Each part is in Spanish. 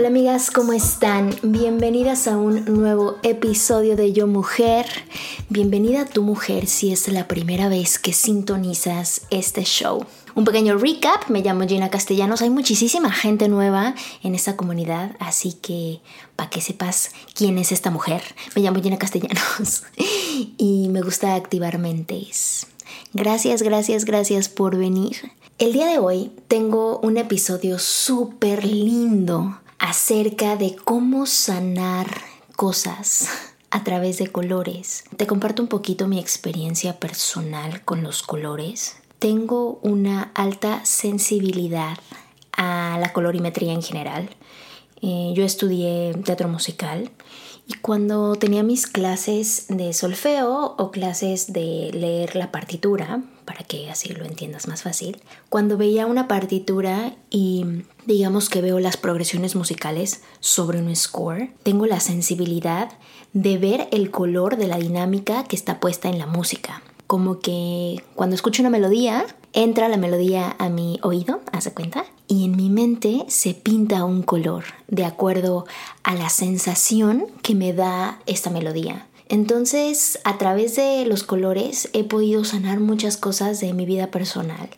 Hola amigas, ¿cómo están? Bienvenidas a un nuevo episodio de Yo Mujer. Bienvenida a tu mujer si es la primera vez que sintonizas este show. Un pequeño recap, me llamo Gina Castellanos, hay muchísima gente nueva en esta comunidad, así que para que sepas quién es esta mujer, me llamo Gina Castellanos y me gusta activar mentes. Gracias, gracias, gracias por venir. El día de hoy tengo un episodio súper lindo acerca de cómo sanar cosas a través de colores. Te comparto un poquito mi experiencia personal con los colores. Tengo una alta sensibilidad a la colorimetría en general. Eh, yo estudié teatro musical y cuando tenía mis clases de solfeo o clases de leer la partitura, para que así lo entiendas más fácil, cuando veía una partitura y digamos que veo las progresiones musicales sobre un score, tengo la sensibilidad de ver el color de la dinámica que está puesta en la música. Como que cuando escucho una melodía, entra la melodía a mi oído, hace cuenta, y en mi mente se pinta un color de acuerdo a la sensación que me da esta melodía. Entonces, a través de los colores he podido sanar muchas cosas de mi vida personal.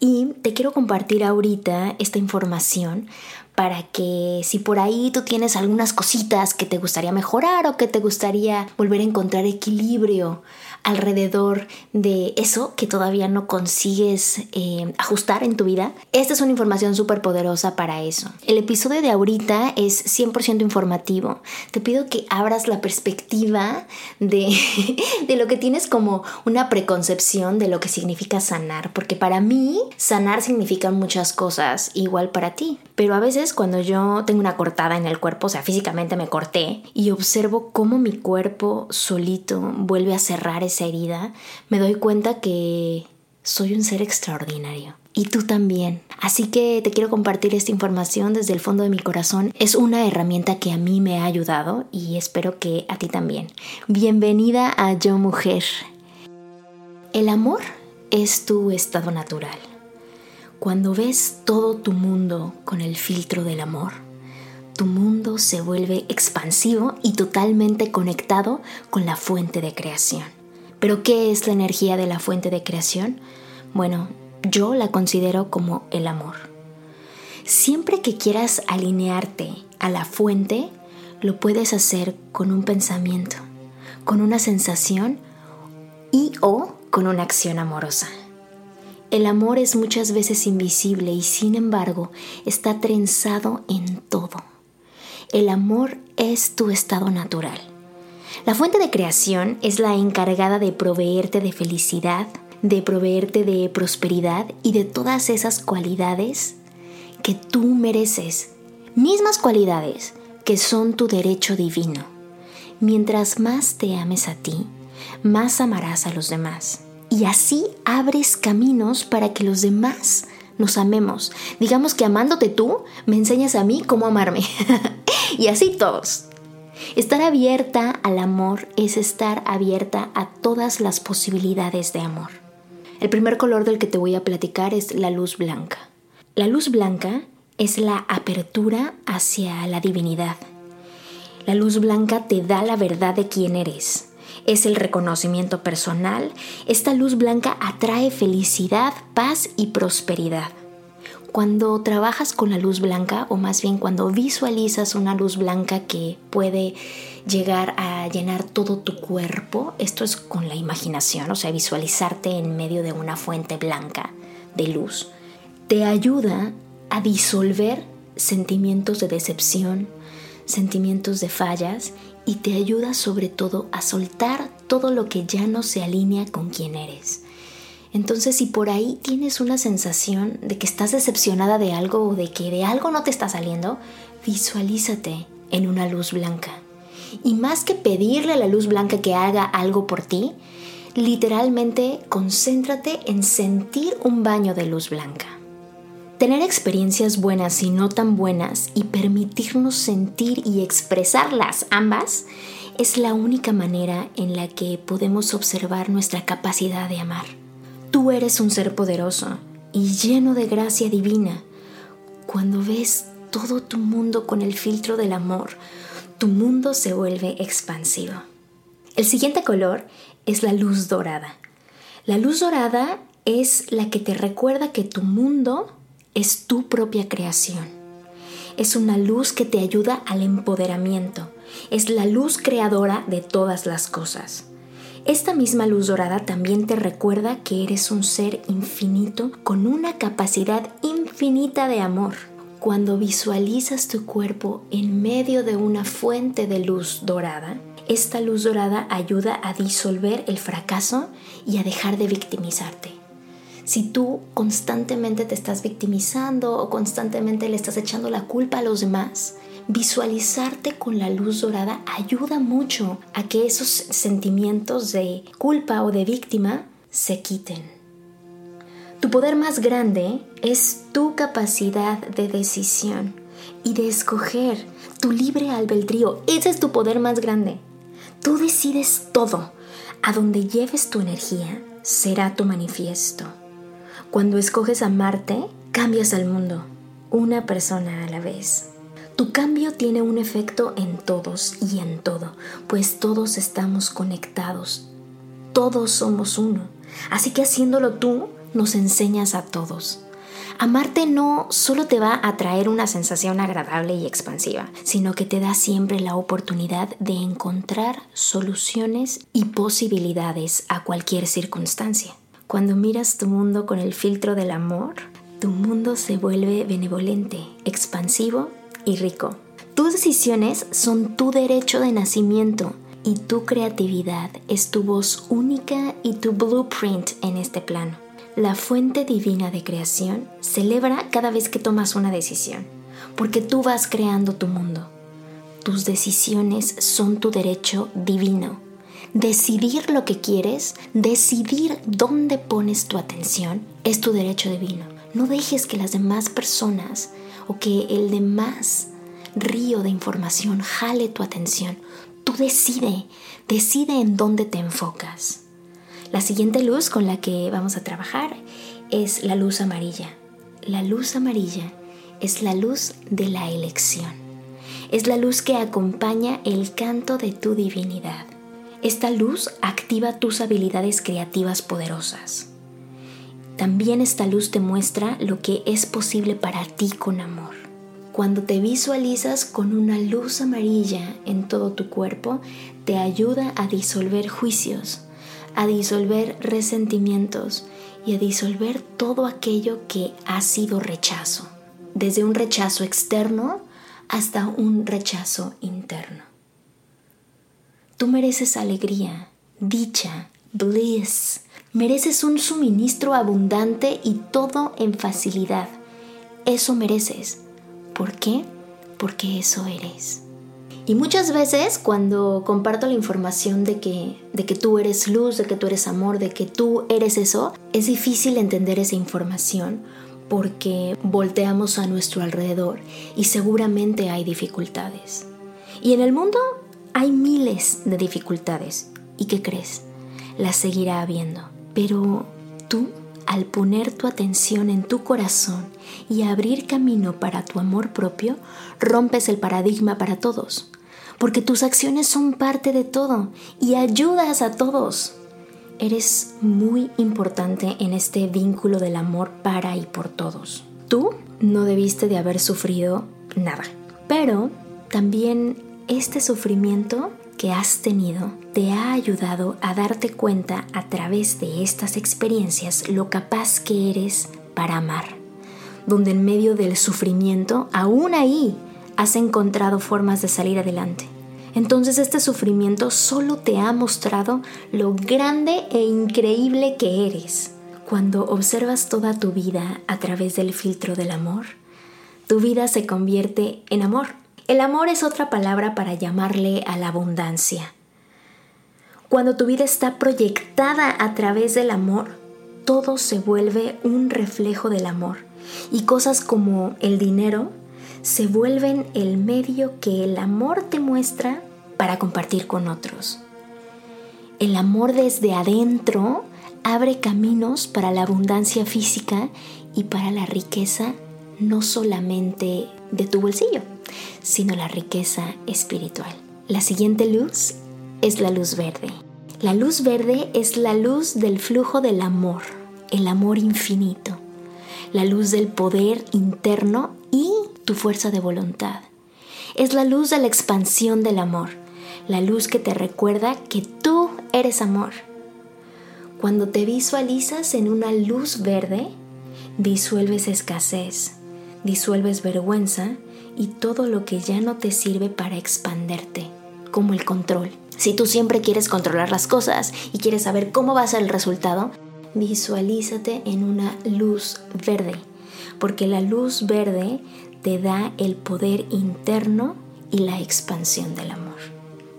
Y te quiero compartir ahorita esta información para que si por ahí tú tienes algunas cositas que te gustaría mejorar o que te gustaría volver a encontrar equilibrio alrededor de eso que todavía no consigues eh, ajustar en tu vida, esta es una información súper poderosa para eso. El episodio de ahorita es 100% informativo. Te pido que abras la perspectiva de, de lo que tienes como una preconcepción de lo que significa sanar, porque para mí sanar significa muchas cosas, igual para ti. Pero a veces cuando yo tengo una cortada en el cuerpo, o sea, físicamente me corté y observo cómo mi cuerpo solito vuelve a cerrar herida, me doy cuenta que soy un ser extraordinario. Y tú también. Así que te quiero compartir esta información desde el fondo de mi corazón. Es una herramienta que a mí me ha ayudado y espero que a ti también. Bienvenida a Yo Mujer. El amor es tu estado natural. Cuando ves todo tu mundo con el filtro del amor, tu mundo se vuelve expansivo y totalmente conectado con la fuente de creación. Pero ¿qué es la energía de la fuente de creación? Bueno, yo la considero como el amor. Siempre que quieras alinearte a la fuente, lo puedes hacer con un pensamiento, con una sensación y o con una acción amorosa. El amor es muchas veces invisible y sin embargo está trenzado en todo. El amor es tu estado natural. La fuente de creación es la encargada de proveerte de felicidad, de proveerte de prosperidad y de todas esas cualidades que tú mereces. Mismas cualidades que son tu derecho divino. Mientras más te ames a ti, más amarás a los demás y así abres caminos para que los demás nos amemos. Digamos que amándote tú, me enseñas a mí cómo amarme. y así todos. Estar abierta al amor es estar abierta a todas las posibilidades de amor. El primer color del que te voy a platicar es la luz blanca. La luz blanca es la apertura hacia la divinidad. La luz blanca te da la verdad de quién eres es el reconocimiento personal, esta luz blanca atrae felicidad, paz y prosperidad. Cuando trabajas con la luz blanca, o más bien cuando visualizas una luz blanca que puede llegar a llenar todo tu cuerpo, esto es con la imaginación, o sea, visualizarte en medio de una fuente blanca de luz, te ayuda a disolver sentimientos de decepción, sentimientos de fallas y te ayuda sobre todo a soltar todo lo que ya no se alinea con quien eres. Entonces, si por ahí tienes una sensación de que estás decepcionada de algo o de que de algo no te está saliendo, visualízate en una luz blanca. Y más que pedirle a la luz blanca que haga algo por ti, literalmente concéntrate en sentir un baño de luz blanca. Tener experiencias buenas y no tan buenas y permitirnos sentir y expresarlas ambas es la única manera en la que podemos observar nuestra capacidad de amar. Tú eres un ser poderoso y lleno de gracia divina. Cuando ves todo tu mundo con el filtro del amor, tu mundo se vuelve expansivo. El siguiente color es la luz dorada. La luz dorada es la que te recuerda que tu mundo es tu propia creación. Es una luz que te ayuda al empoderamiento. Es la luz creadora de todas las cosas. Esta misma luz dorada también te recuerda que eres un ser infinito con una capacidad infinita de amor. Cuando visualizas tu cuerpo en medio de una fuente de luz dorada, esta luz dorada ayuda a disolver el fracaso y a dejar de victimizarte. Si tú constantemente te estás victimizando o constantemente le estás echando la culpa a los demás, visualizarte con la luz dorada ayuda mucho a que esos sentimientos de culpa o de víctima se quiten. Tu poder más grande es tu capacidad de decisión y de escoger tu libre albedrío. Ese es tu poder más grande. Tú decides todo. A donde lleves tu energía será tu manifiesto. Cuando escoges amarte, cambias al mundo, una persona a la vez. Tu cambio tiene un efecto en todos y en todo, pues todos estamos conectados. Todos somos uno. Así que haciéndolo tú, nos enseñas a todos. Amarte no solo te va a traer una sensación agradable y expansiva, sino que te da siempre la oportunidad de encontrar soluciones y posibilidades a cualquier circunstancia. Cuando miras tu mundo con el filtro del amor, tu mundo se vuelve benevolente, expansivo y rico. Tus decisiones son tu derecho de nacimiento y tu creatividad es tu voz única y tu blueprint en este plano. La fuente divina de creación celebra cada vez que tomas una decisión, porque tú vas creando tu mundo. Tus decisiones son tu derecho divino. Decidir lo que quieres, decidir dónde pones tu atención, es tu derecho divino. No dejes que las demás personas o que el demás río de información jale tu atención. Tú decide, decide en dónde te enfocas. La siguiente luz con la que vamos a trabajar es la luz amarilla. La luz amarilla es la luz de la elección. Es la luz que acompaña el canto de tu divinidad. Esta luz activa tus habilidades creativas poderosas. También esta luz te muestra lo que es posible para ti con amor. Cuando te visualizas con una luz amarilla en todo tu cuerpo, te ayuda a disolver juicios, a disolver resentimientos y a disolver todo aquello que ha sido rechazo, desde un rechazo externo hasta un rechazo interno. Tú mereces alegría, dicha, bliss, Mereces un suministro abundante y todo en facilidad. Eso mereces. ¿Por qué? Porque eso eres. Y muchas veces cuando comparto la información de que, de que tú eres luz, de que tú eres amor, de que tú eres eso, es difícil entender esa información porque volteamos a nuestro alrededor y seguramente hay dificultades. Y en el mundo hay miles de dificultades. ¿Y qué crees? Las seguirá habiendo. Pero tú, al poner tu atención en tu corazón y abrir camino para tu amor propio, rompes el paradigma para todos, porque tus acciones son parte de todo y ayudas a todos. Eres muy importante en este vínculo del amor para y por todos. tú no debiste de haber sufrido nada. Pero también este sufrimiento que has tenido te ha ayudado a darte cuenta a través de estas experiencias lo capaz que eres para amar. Donde en medio del sufrimiento, aún ahí, has encontrado formas de salir adelante. Entonces este sufrimiento solo te ha mostrado lo grande e increíble que eres. Cuando observas toda tu vida a través del filtro del amor, tu vida se convierte en amor. El amor es otra palabra para llamarle a la abundancia. Cuando tu vida está proyectada a través del amor, todo se vuelve un reflejo del amor y cosas como el dinero se vuelven el medio que el amor te muestra para compartir con otros. El amor desde adentro abre caminos para la abundancia física y para la riqueza no solamente de tu bolsillo, sino la riqueza espiritual. La siguiente luz es la luz verde. La luz verde es la luz del flujo del amor, el amor infinito, la luz del poder interno y tu fuerza de voluntad. Es la luz de la expansión del amor, la luz que te recuerda que tú eres amor. Cuando te visualizas en una luz verde, disuelves escasez, disuelves vergüenza y todo lo que ya no te sirve para expanderte, como el control. Si tú siempre quieres controlar las cosas y quieres saber cómo va a ser el resultado, visualízate en una luz verde, porque la luz verde te da el poder interno y la expansión del amor.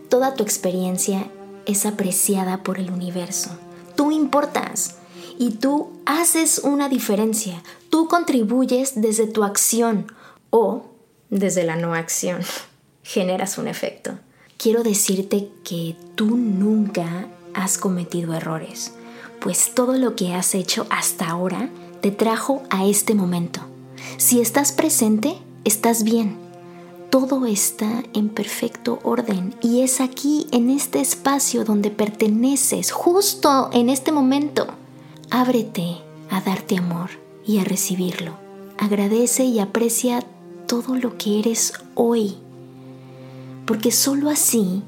Toda tu experiencia es apreciada por el universo. Tú importas y tú haces una diferencia. Tú contribuyes desde tu acción o desde la no acción. Generas un efecto. Quiero decirte que tú nunca has cometido errores, pues todo lo que has hecho hasta ahora te trajo a este momento. Si estás presente, estás bien. Todo está en perfecto orden y es aquí, en este espacio donde perteneces, justo en este momento. Ábrete a darte amor y a recibirlo. Agradece y aprecia todo lo que eres hoy, porque sólo así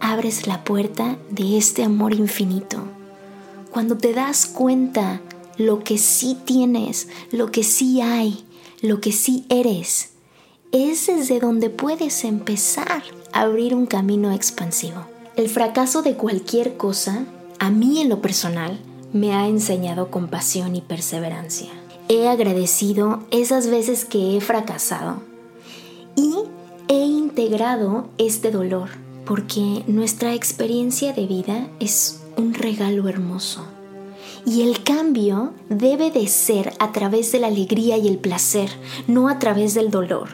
abres la puerta de este amor infinito. Cuando te das cuenta lo que sí tienes, lo que sí hay, lo que sí eres, es desde donde puedes empezar a abrir un camino expansivo. El fracaso de cualquier cosa, a mí en lo personal, me ha enseñado compasión y perseverancia. He agradecido esas veces que he fracasado y he integrado este dolor porque nuestra experiencia de vida es un regalo hermoso. Y el cambio debe de ser a través de la alegría y el placer, no a través del dolor.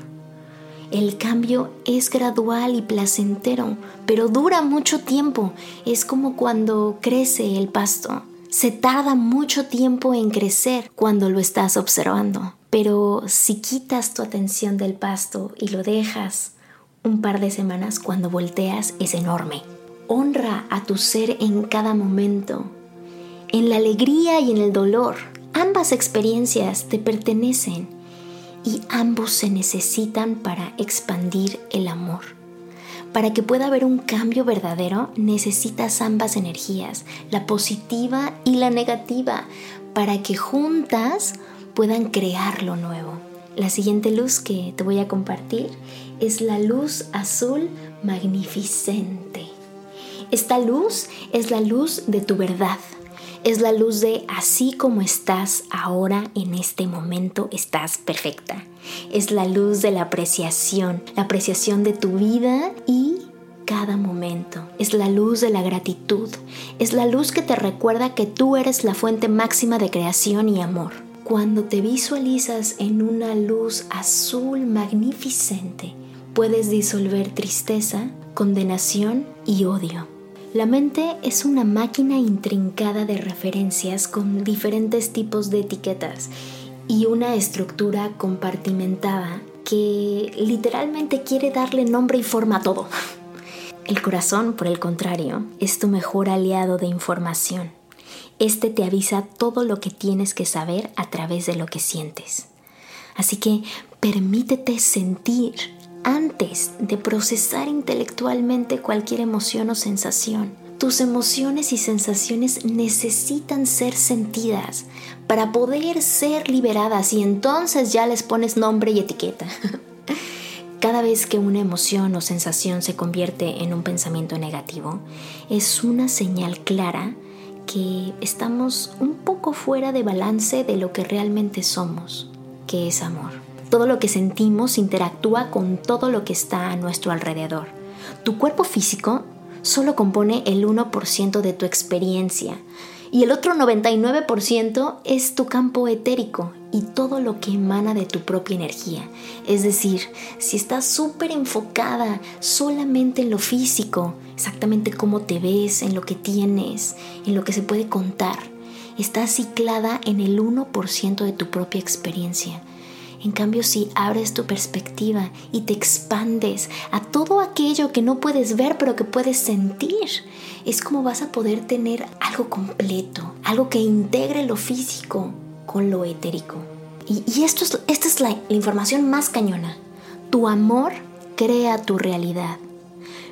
El cambio es gradual y placentero, pero dura mucho tiempo. Es como cuando crece el pasto. Se tarda mucho tiempo en crecer cuando lo estás observando, pero si quitas tu atención del pasto y lo dejas un par de semanas, cuando volteas es enorme. Honra a tu ser en cada momento, en la alegría y en el dolor. Ambas experiencias te pertenecen y ambos se necesitan para expandir el amor. Para que pueda haber un cambio verdadero, necesitas ambas energías, la positiva y la negativa, para que juntas puedan crear lo nuevo. La siguiente luz que te voy a compartir es la luz azul magnificente. Esta luz es la luz de tu verdad, es la luz de así como estás ahora en este momento, estás perfecta. Es la luz de la apreciación, la apreciación de tu vida y cada momento. Es la luz de la gratitud. Es la luz que te recuerda que tú eres la fuente máxima de creación y amor. Cuando te visualizas en una luz azul magnificente, puedes disolver tristeza, condenación y odio. La mente es una máquina intrincada de referencias con diferentes tipos de etiquetas y una estructura compartimentada que literalmente quiere darle nombre y forma a todo. El corazón, por el contrario, es tu mejor aliado de información. Este te avisa todo lo que tienes que saber a través de lo que sientes. Así que permítete sentir antes de procesar intelectualmente cualquier emoción o sensación. Tus emociones y sensaciones necesitan ser sentidas para poder ser liberadas y entonces ya les pones nombre y etiqueta. Cada vez que una emoción o sensación se convierte en un pensamiento negativo, es una señal clara que estamos un poco fuera de balance de lo que realmente somos, que es amor. Todo lo que sentimos interactúa con todo lo que está a nuestro alrededor. Tu cuerpo físico solo compone el 1% de tu experiencia y el otro 99% es tu campo etérico y todo lo que emana de tu propia energía. Es decir, si estás súper enfocada solamente en lo físico, exactamente cómo te ves, en lo que tienes, en lo que se puede contar, estás ciclada en el 1% de tu propia experiencia. En cambio, si abres tu perspectiva y te expandes a todo aquello que no puedes ver pero que puedes sentir, es como vas a poder tener algo completo, algo que integre lo físico con lo etérico. Y, esto es, esta es la información más cañona. Tu amor crea tu realidad.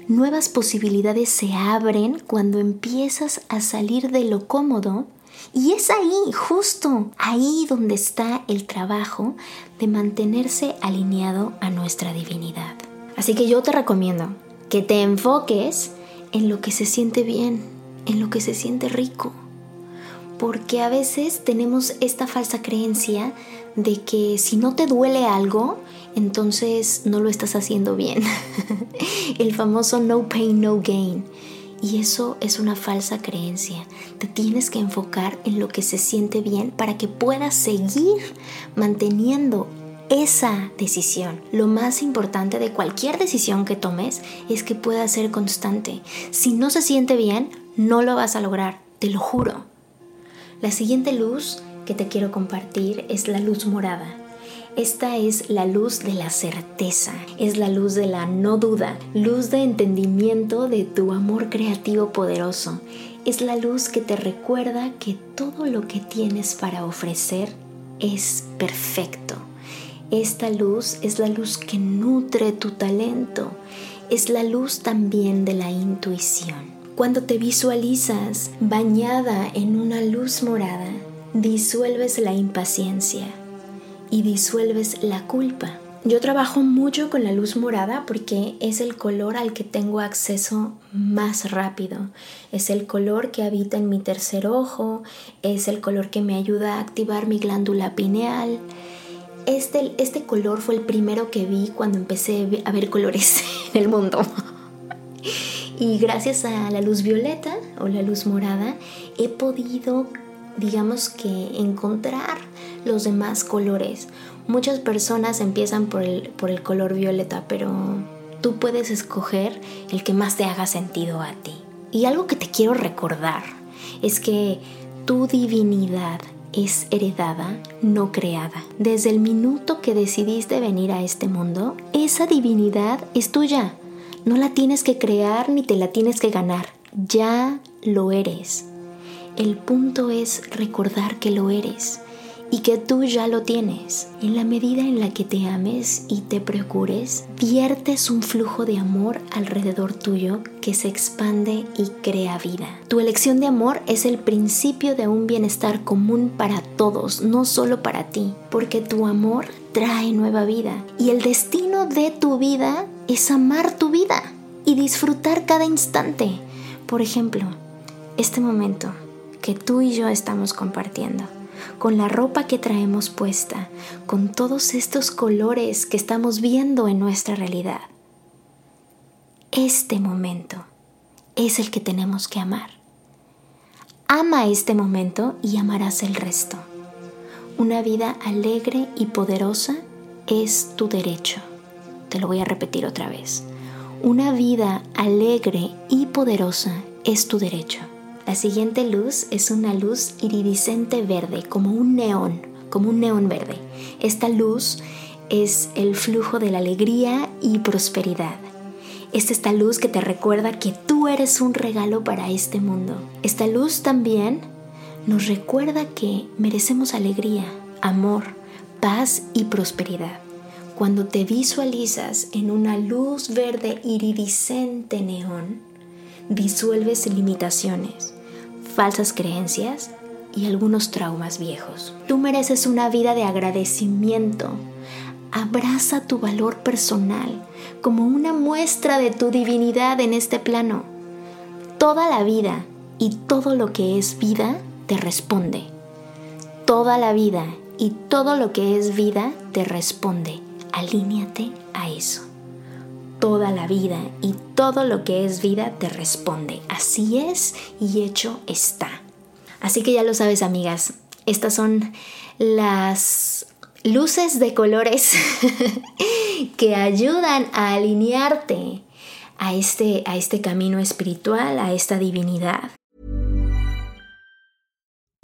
Nuevas posibilidades se abren cuando empiezas a salir de lo cómodo y es ahí, justo ahí donde está el trabajo de mantenerse alineado a nuestra divinidad. Así que yo te recomiendo que te enfoques en lo que se siente bien, en lo que se siente rico. Porque a veces tenemos esta falsa creencia de que si no te duele algo, entonces no lo estás haciendo bien. el famoso no pain, no gain. Y eso es una falsa creencia. Te tienes que enfocar en lo que se siente bien para que puedas seguir manteniendo esa decisión. Lo más importante de cualquier decisión que tomes es que pueda ser constante. Si no se siente bien, no lo vas a lograr, te lo juro. La siguiente luz que te quiero compartir es la luz morada. Esta es la luz de la certeza, es la luz de la no duda, luz de entendimiento de tu amor creativo poderoso. Es la luz que te recuerda que todo lo que tienes para ofrecer es perfecto. Esta luz es la luz que nutre tu talento, es la luz también de la intuición. Cuando te visualizas bañada en una luz morada, disuelves la impaciencia, y disuelves la culpa. Yo trabajo mucho con la luz morada porque es el color al que tengo acceso más rápido. Es el color que habita en mi tercer ojo, es el color que me ayuda a activar mi glándula pineal. Este, este color fue el primero que vi cuando empecé a ver colores en el mundo. Y gracias a la luz violeta o la luz morada he podido, digamos que, encontrar los demás colores. Muchas personas empiezan por el, por el color violeta, pero tú puedes escoger el que más te haga sentido a ti. Y algo que te quiero recordar es que tu divinidad es heredada, no creada. Desde el minuto que decidiste venir a este mundo, esa divinidad es tuya. No la tienes que crear ni te la tienes que ganar. Ya lo eres. El punto es recordar que lo eres y que tú ya lo tienes. En la medida en la que te ames y te procures, viertes un flujo de amor alrededor tuyo que se expande y crea vida. Tu elección de amor es el principio de un bienestar común para todos, no solo para ti, porque tu amor trae nueva vida y el destino de tu vida es amar tu vida y disfrutar cada instante. Por ejemplo, este momento que tú y yo estamos compartiendo con la ropa que traemos puesta, con todos estos colores que estamos viendo en nuestra realidad. Este momento es el que tenemos que amar. Ama este momento y amarás el resto. Una vida alegre y poderosa es tu derecho. Te lo voy a repetir otra vez. Una vida alegre y poderosa es tu derecho. La siguiente luz es una luz iridiscente verde, como un neón, como un neón verde. Esta luz es el flujo de la alegría y prosperidad. Es esta luz que te recuerda que tú eres un regalo para este mundo. Esta luz también nos recuerda que merecemos alegría, amor, paz y prosperidad. Cuando te visualizas en una luz verde iridiscente neón, disuelves limitaciones, falsas creencias y algunos traumas viejos. Tú mereces una vida de agradecimiento. Abraza tu valor personal como una muestra de tu divinidad en este plano. Toda la vida y todo lo que es vida te responde. Toda la vida y todo lo que es vida te responde. Alíñate a eso. Toda la vida y todo lo que es vida te responde. Así es y hecho está. Así que ya lo sabes, amigas. Estas son las luces de colores que ayudan a alinearte a este, a este camino espiritual, a esta divinidad.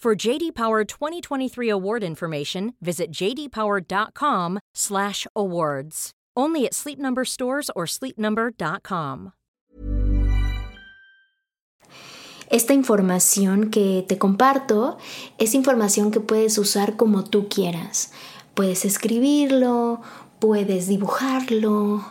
For JD Power 2023 award information, visit jdpower.com/awards. Only at Sleep Number stores or sleepnumber.com. Esta información que te comparto es información que puedes usar como tú quieras. Puedes escribirlo, puedes dibujarlo,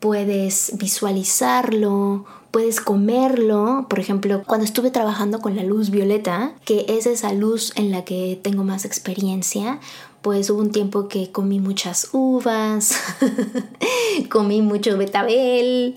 puedes visualizarlo, puedes comerlo. Por ejemplo, cuando estuve trabajando con la luz violeta, que es esa luz en la que tengo más experiencia, pues hubo un tiempo que comí muchas uvas, comí mucho betabel,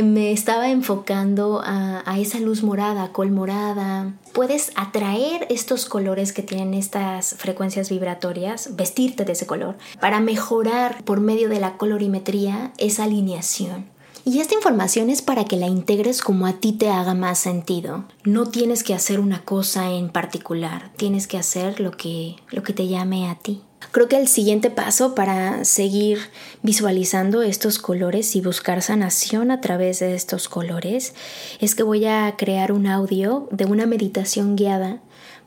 me estaba enfocando a, a, esa luz morada, col morada. Puedes atraer estos colores que tienen estas frecuencias vibratorias, vestirte de ese color, para mejorar por medio de la colorimetría esa alineación. Y esta información es para que la integres como a ti te haga más sentido. No tienes que hacer una cosa en particular, tienes que hacer lo que, lo que te llame a ti. Creo que el siguiente paso para seguir visualizando estos colores y buscar sanación a través de estos colores es que voy a crear un audio de una meditación guiada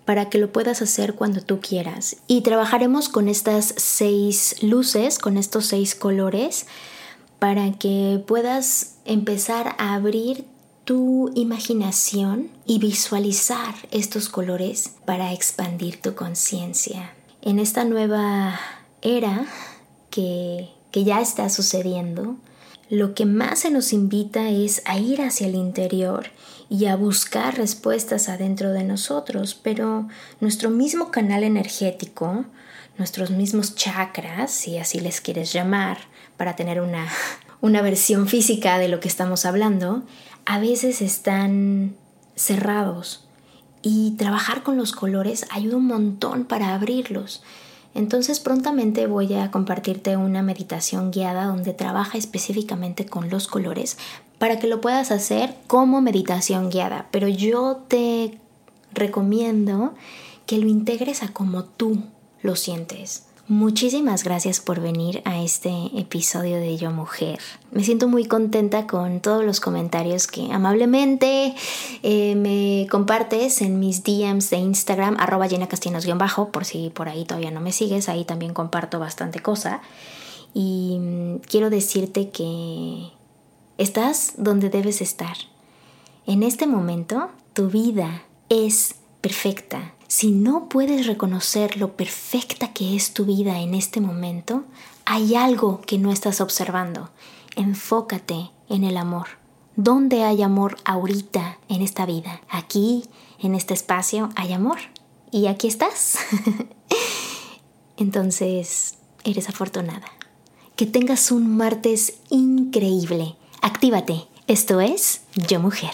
para que lo puedas hacer cuando tú quieras. Y trabajaremos con estas seis luces, con estos seis colores para que puedas empezar a abrir tu imaginación y visualizar estos colores para expandir tu conciencia. En esta nueva era que, que ya está sucediendo, lo que más se nos invita es a ir hacia el interior y a buscar respuestas adentro de nosotros, pero nuestro mismo canal energético, nuestros mismos chakras, si así les quieres llamar, para tener una, una versión física de lo que estamos hablando, a veces están cerrados y trabajar con los colores ayuda un montón para abrirlos. Entonces prontamente voy a compartirte una meditación guiada donde trabaja específicamente con los colores para que lo puedas hacer como meditación guiada. Pero yo te recomiendo que lo integres a como tú lo sientes. Muchísimas gracias por venir a este episodio de Yo Mujer. Me siento muy contenta con todos los comentarios que amablemente eh, me compartes en mis DMs de Instagram, arroba bajo por si por ahí todavía no me sigues, ahí también comparto bastante cosa. Y mm, quiero decirte que estás donde debes estar. En este momento, tu vida es perfecta si no puedes reconocer lo perfecta que es tu vida en este momento, hay algo que no estás observando. Enfócate en el amor. ¿Dónde hay amor ahorita en esta vida? Aquí, en este espacio, hay amor. Y aquí estás. Entonces, eres afortunada. Que tengas un martes increíble. Actívate. Esto es Yo Mujer.